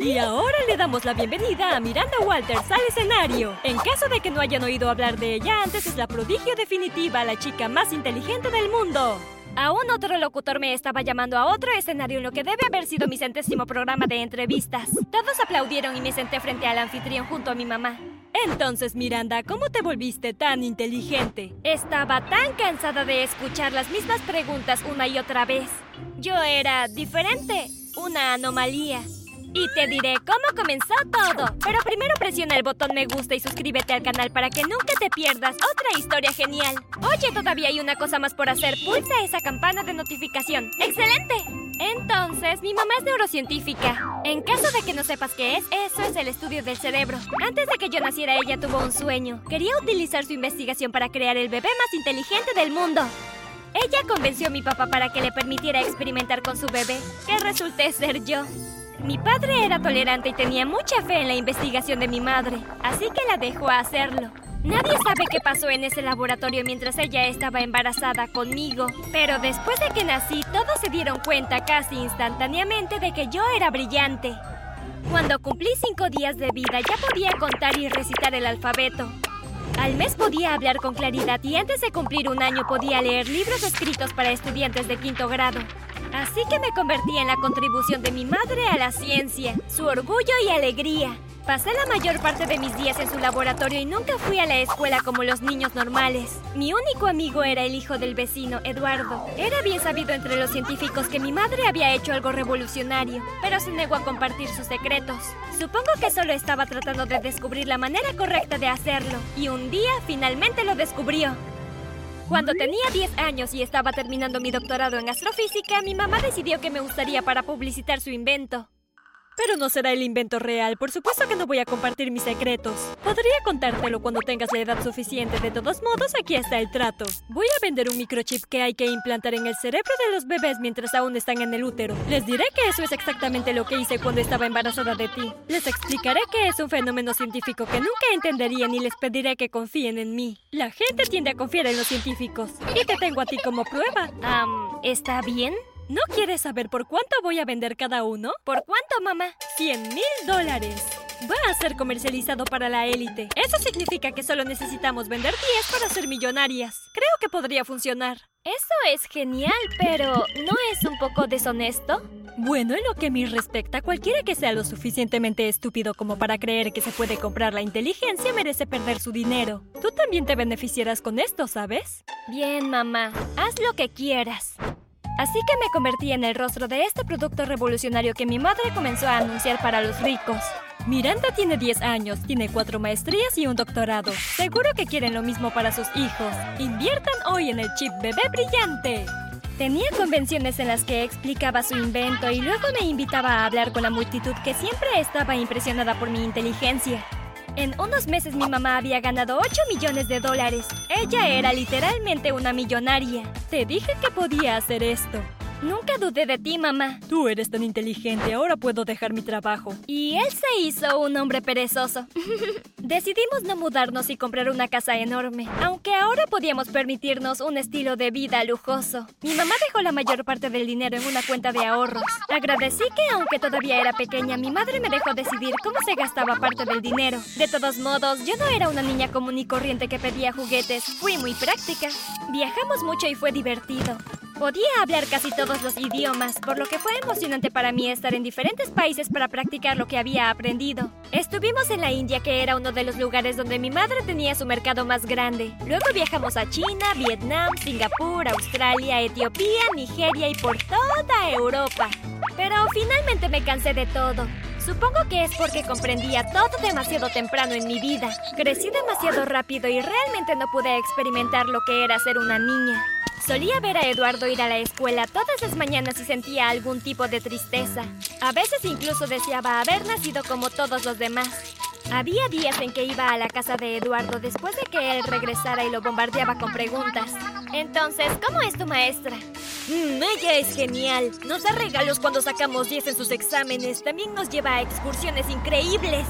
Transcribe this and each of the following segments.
Y ahora le damos la bienvenida a Miranda Walters al escenario. En caso de que no hayan oído hablar de ella antes, es la prodigio definitiva, la chica más inteligente del mundo. Aún otro locutor me estaba llamando a otro escenario en lo que debe haber sido mi centésimo programa de entrevistas. Todos aplaudieron y me senté frente al anfitrión junto a mi mamá. Entonces, Miranda, ¿cómo te volviste tan inteligente? Estaba tan cansada de escuchar las mismas preguntas una y otra vez. Yo era diferente, una anomalía. Y te diré cómo comenzó todo. Pero primero presiona el botón me gusta y suscríbete al canal para que nunca te pierdas otra historia genial. Oye, todavía hay una cosa más por hacer. Pulsa esa campana de notificación. ¡Excelente! Entonces, mi mamá es neurocientífica. En caso de que no sepas qué es, eso es el estudio del cerebro. Antes de que yo naciera, ella tuvo un sueño. Quería utilizar su investigación para crear el bebé más inteligente del mundo. Ella convenció a mi papá para que le permitiera experimentar con su bebé, que resulté ser yo. Mi padre era tolerante y tenía mucha fe en la investigación de mi madre, así que la dejó hacerlo. Nadie sabe qué pasó en ese laboratorio mientras ella estaba embarazada conmigo, pero después de que nací todos se dieron cuenta casi instantáneamente de que yo era brillante. Cuando cumplí cinco días de vida ya podía contar y recitar el alfabeto. Al mes podía hablar con claridad y antes de cumplir un año podía leer libros escritos para estudiantes de quinto grado. Así que me convertí en la contribución de mi madre a la ciencia, su orgullo y alegría. Pasé la mayor parte de mis días en su laboratorio y nunca fui a la escuela como los niños normales. Mi único amigo era el hijo del vecino, Eduardo. Era bien sabido entre los científicos que mi madre había hecho algo revolucionario, pero se negó a compartir sus secretos. Supongo que solo estaba tratando de descubrir la manera correcta de hacerlo, y un día finalmente lo descubrió. Cuando tenía 10 años y estaba terminando mi doctorado en astrofísica, mi mamá decidió que me gustaría para publicitar su invento. Pero no será el invento real, por supuesto que no voy a compartir mis secretos. Podría contártelo cuando tengas la edad suficiente, de todos modos aquí está el trato. Voy a vender un microchip que hay que implantar en el cerebro de los bebés mientras aún están en el útero. Les diré que eso es exactamente lo que hice cuando estaba embarazada de ti. Les explicaré que es un fenómeno científico que nunca entenderían y les pediré que confíen en mí. La gente tiende a confiar en los científicos. Y te tengo a ti como prueba. Um, ¿está bien? ¿No quieres saber por cuánto voy a vender cada uno? ¿Por cuánto, mamá? 100 mil dólares. Va a ser comercializado para la élite. Eso significa que solo necesitamos vender 10 para ser millonarias. Creo que podría funcionar. Eso es genial, pero ¿no es un poco deshonesto? Bueno, en lo que a mí respecta, cualquiera que sea lo suficientemente estúpido como para creer que se puede comprar la inteligencia merece perder su dinero. Tú también te beneficiarás con esto, ¿sabes? Bien, mamá. Haz lo que quieras. Así que me convertí en el rostro de este producto revolucionario que mi madre comenzó a anunciar para los ricos. Miranda tiene 10 años, tiene 4 maestrías y un doctorado. Seguro que quieren lo mismo para sus hijos. Inviertan hoy en el chip bebé brillante. Tenía convenciones en las que explicaba su invento y luego me invitaba a hablar con la multitud que siempre estaba impresionada por mi inteligencia. En unos meses mi mamá había ganado 8 millones de dólares. Ella era literalmente una millonaria. Te dije que podía hacer esto. Nunca dudé de ti, mamá. Tú eres tan inteligente, ahora puedo dejar mi trabajo. Y él se hizo un hombre perezoso. Decidimos no mudarnos y comprar una casa enorme, aunque ahora podíamos permitirnos un estilo de vida lujoso. Mi mamá dejó la mayor parte del dinero en una cuenta de ahorros. Agradecí que, aunque todavía era pequeña, mi madre me dejó decidir cómo se gastaba parte del dinero. De todos modos, yo no era una niña común y corriente que pedía juguetes. Fui muy práctica. Viajamos mucho y fue divertido. Podía hablar casi todos los idiomas, por lo que fue emocionante para mí estar en diferentes países para practicar lo que había aprendido. Estuvimos en la India, que era uno de los lugares donde mi madre tenía su mercado más grande. Luego viajamos a China, Vietnam, Singapur, Australia, Etiopía, Nigeria y por toda Europa. Pero finalmente me cansé de todo. Supongo que es porque comprendía todo demasiado temprano en mi vida. Crecí demasiado rápido y realmente no pude experimentar lo que era ser una niña. Solía ver a Eduardo ir a la escuela todas las mañanas y sentía algún tipo de tristeza. A veces incluso deseaba haber nacido como todos los demás. Había días en que iba a la casa de Eduardo después de que él regresara y lo bombardeaba con preguntas. Entonces, ¿cómo es tu maestra? Mm, ella es genial. Nos da regalos cuando sacamos 10 en sus exámenes. También nos lleva a excursiones increíbles.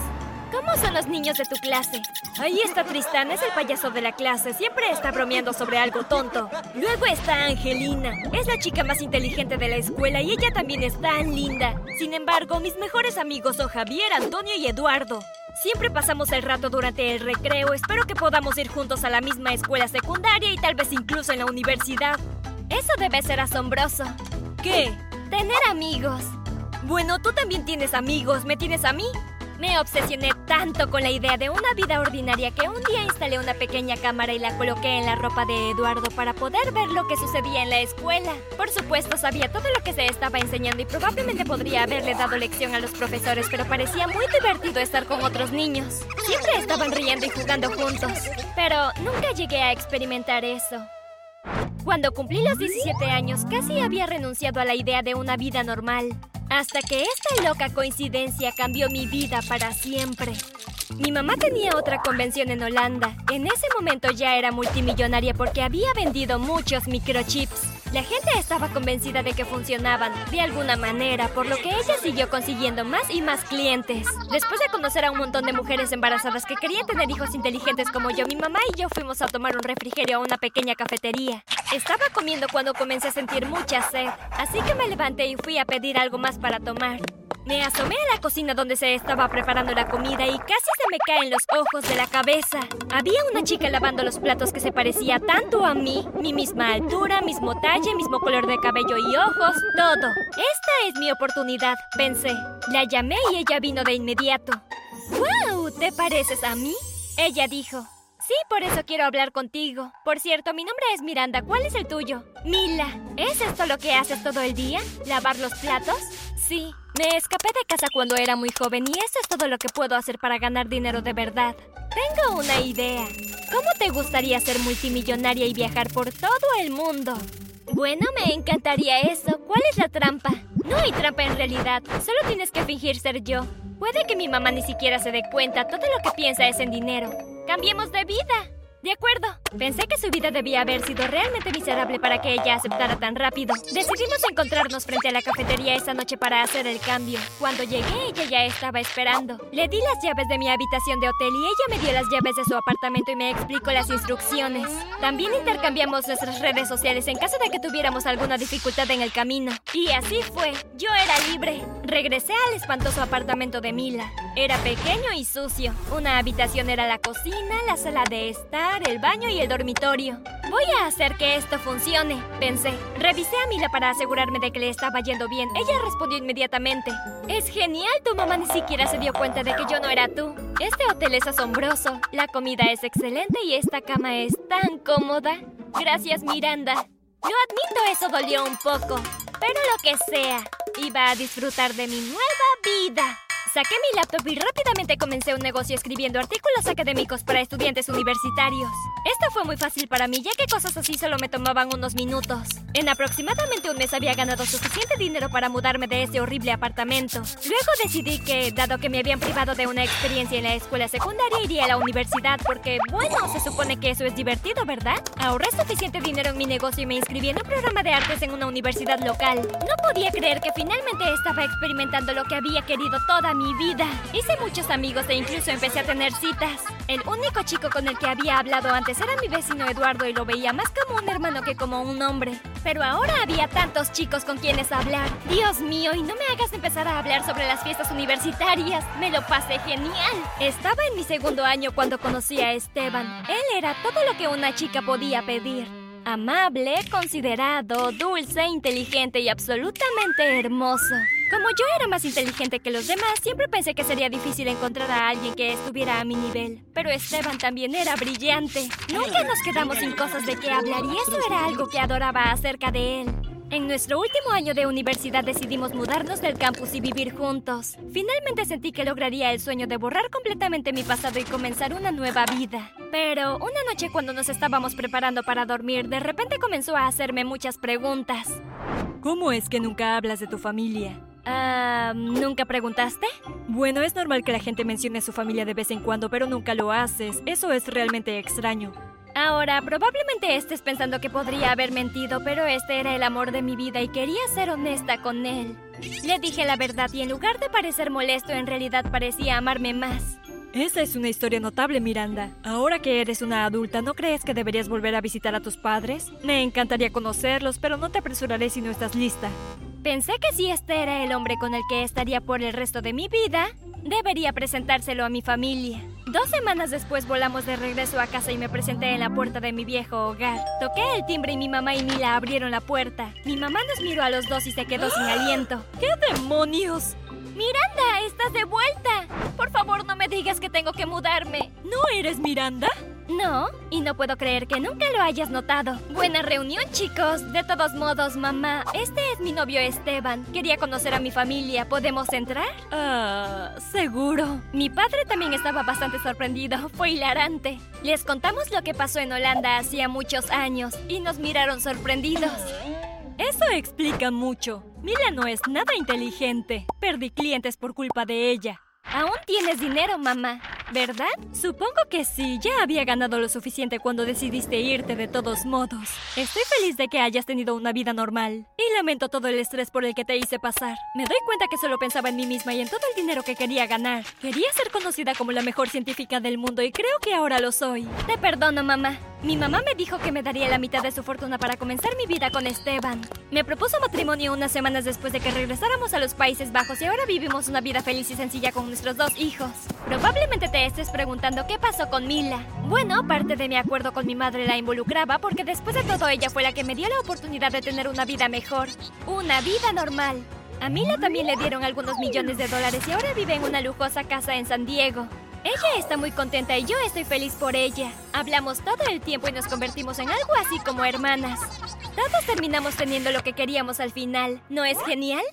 ¿Cómo son los niños de tu clase? Ahí está Tristán, es el payaso de la clase. Siempre está bromeando sobre algo tonto. Luego está Angelina. Es la chica más inteligente de la escuela y ella también es tan linda. Sin embargo, mis mejores amigos son Javier, Antonio y Eduardo. Siempre pasamos el rato durante el recreo. Espero que podamos ir juntos a la misma escuela secundaria y tal vez incluso en la universidad. Eso debe ser asombroso. ¿Qué? Tener amigos. Bueno, tú también tienes amigos. ¿Me tienes a mí? Me obsesioné tanto con la idea de una vida ordinaria que un día instalé una pequeña cámara y la coloqué en la ropa de Eduardo para poder ver lo que sucedía en la escuela. Por supuesto, sabía todo lo que se estaba enseñando y probablemente podría haberle dado lección a los profesores, pero parecía muy divertido estar con otros niños. Siempre estaban riendo y jugando juntos, pero nunca llegué a experimentar eso. Cuando cumplí los 17 años, casi había renunciado a la idea de una vida normal. Hasta que esta loca coincidencia cambió mi vida para siempre. Mi mamá tenía otra convención en Holanda. En ese momento ya era multimillonaria porque había vendido muchos microchips. La gente estaba convencida de que funcionaban de alguna manera, por lo que ella siguió consiguiendo más y más clientes. Después de conocer a un montón de mujeres embarazadas que querían tener hijos inteligentes como yo, mi mamá y yo fuimos a tomar un refrigerio a una pequeña cafetería. Estaba comiendo cuando comencé a sentir mucha sed, así que me levanté y fui a pedir algo más para tomar. Me asomé a la cocina donde se estaba preparando la comida y casi se me caen los ojos de la cabeza. Había una chica lavando los platos que se parecía tanto a mí, mi misma altura, mismo talle, mismo color de cabello y ojos, todo. Esta es mi oportunidad, pensé. La llamé y ella vino de inmediato. ¡Wow! ¿Te pareces a mí? Ella dijo. Sí, por eso quiero hablar contigo. Por cierto, mi nombre es Miranda. ¿Cuál es el tuyo? Mila. ¿Es esto lo que haces todo el día? ¿Lavar los platos? Sí. Me escapé de casa cuando era muy joven y eso es todo lo que puedo hacer para ganar dinero de verdad. Tengo una idea. ¿Cómo te gustaría ser multimillonaria y viajar por todo el mundo? Bueno, me encantaría eso. ¿Cuál es la trampa? No hay trampa en realidad. Solo tienes que fingir ser yo. Puede que mi mamá ni siquiera se dé cuenta. Todo lo que piensa es en dinero. Cambiemos de vida. De acuerdo. Pensé que su vida debía haber sido realmente miserable para que ella aceptara tan rápido. Decidimos encontrarnos frente a la cafetería esa noche para hacer el cambio. Cuando llegué, ella ya estaba esperando. Le di las llaves de mi habitación de hotel y ella me dio las llaves de su apartamento y me explicó las instrucciones. También intercambiamos nuestras redes sociales en caso de que tuviéramos alguna dificultad en el camino. Y así fue. Yo era libre. Regresé al espantoso apartamento de Mila. Era pequeño y sucio. Una habitación era la cocina, la sala de estar el baño y el dormitorio. Voy a hacer que esto funcione, pensé. Revisé a Mila para asegurarme de que le estaba yendo bien. Ella respondió inmediatamente. Es genial, tu mamá ni siquiera se dio cuenta de que yo no era tú. Este hotel es asombroso, la comida es excelente y esta cama es tan cómoda. Gracias, Miranda. Yo admito eso dolió un poco, pero lo que sea, iba a disfrutar de mi nueva vida. Saqué mi laptop y rápidamente comencé un negocio escribiendo artículos académicos para estudiantes universitarios. Esto fue muy fácil para mí, ya que cosas así solo me tomaban unos minutos. En aproximadamente un mes había ganado suficiente dinero para mudarme de ese horrible apartamento. Luego decidí que, dado que me habían privado de una experiencia en la escuela secundaria, iría a la universidad porque, bueno, se supone que eso es divertido, ¿verdad? Ahorré suficiente dinero en mi negocio y me inscribí en un programa de artes en una universidad local. No podía creer que finalmente estaba experimentando lo que había querido toda mi mi vida. Hice muchos amigos e incluso empecé a tener citas. El único chico con el que había hablado antes era mi vecino Eduardo y lo veía más como un hermano que como un hombre. Pero ahora había tantos chicos con quienes hablar. Dios mío, y no me hagas empezar a hablar sobre las fiestas universitarias. Me lo pasé genial. Estaba en mi segundo año cuando conocí a Esteban. Él era todo lo que una chica podía pedir. Amable, considerado, dulce, inteligente y absolutamente hermoso. Como yo era más inteligente que los demás, siempre pensé que sería difícil encontrar a alguien que estuviera a mi nivel. Pero Esteban también era brillante. Nunca nos quedamos sin cosas de qué hablar y eso era algo que adoraba acerca de él. En nuestro último año de universidad decidimos mudarnos del campus y vivir juntos. Finalmente sentí que lograría el sueño de borrar completamente mi pasado y comenzar una nueva vida. Pero una noche cuando nos estábamos preparando para dormir, de repente comenzó a hacerme muchas preguntas. ¿Cómo es que nunca hablas de tu familia? Ah, ¿nunca preguntaste? Bueno, es normal que la gente mencione a su familia de vez en cuando, pero nunca lo haces. Eso es realmente extraño. Ahora, probablemente estés pensando que podría haber mentido, pero este era el amor de mi vida y quería ser honesta con él. Le dije la verdad y en lugar de parecer molesto, en realidad parecía amarme más. Esa es una historia notable, Miranda. Ahora que eres una adulta, ¿no crees que deberías volver a visitar a tus padres? Me encantaría conocerlos, pero no te apresuraré si no estás lista. Pensé que si este era el hombre con el que estaría por el resto de mi vida, debería presentárselo a mi familia. Dos semanas después volamos de regreso a casa y me presenté en la puerta de mi viejo hogar. Toqué el timbre y mi mamá y Mila abrieron la puerta. Mi mamá nos miró a los dos y se quedó sin aliento. ¡Qué demonios! Miranda, estás de vuelta. Por favor, no me digas que tengo que mudarme. ¿No eres Miranda? No, y no puedo creer que nunca lo hayas notado. Buena reunión, chicos. De todos modos, mamá, este es mi novio Esteban. Quería conocer a mi familia. ¿Podemos entrar? Ah, seguro. Mi padre también estaba bastante sorprendido. Fue hilarante. Les contamos lo que pasó en Holanda hacía muchos años y nos miraron sorprendidos. Eso explica mucho. Mila no es nada inteligente. Perdí clientes por culpa de ella. Aún tienes dinero, mamá, ¿verdad? Supongo que sí, ya había ganado lo suficiente cuando decidiste irte de todos modos. Estoy feliz de que hayas tenido una vida normal. Y lamento todo el estrés por el que te hice pasar. Me doy cuenta que solo pensaba en mí misma y en todo el dinero que quería ganar. Quería ser conocida como la mejor científica del mundo y creo que ahora lo soy. Te perdono, mamá. Mi mamá me dijo que me daría la mitad de su fortuna para comenzar mi vida con Esteban. Me propuso matrimonio unas semanas después de que regresáramos a los Países Bajos y ahora vivimos una vida feliz y sencilla con nuestros dos hijos. Probablemente te estés preguntando qué pasó con Mila. Bueno, parte de mi acuerdo con mi madre la involucraba porque después de todo ella fue la que me dio la oportunidad de tener una vida mejor. Una vida normal. A Mila también le dieron algunos millones de dólares y ahora vive en una lujosa casa en San Diego. Ella está muy contenta y yo estoy feliz por ella. Hablamos todo el tiempo y nos convertimos en algo así como hermanas. Todos terminamos teniendo lo que queríamos al final. ¿No es genial?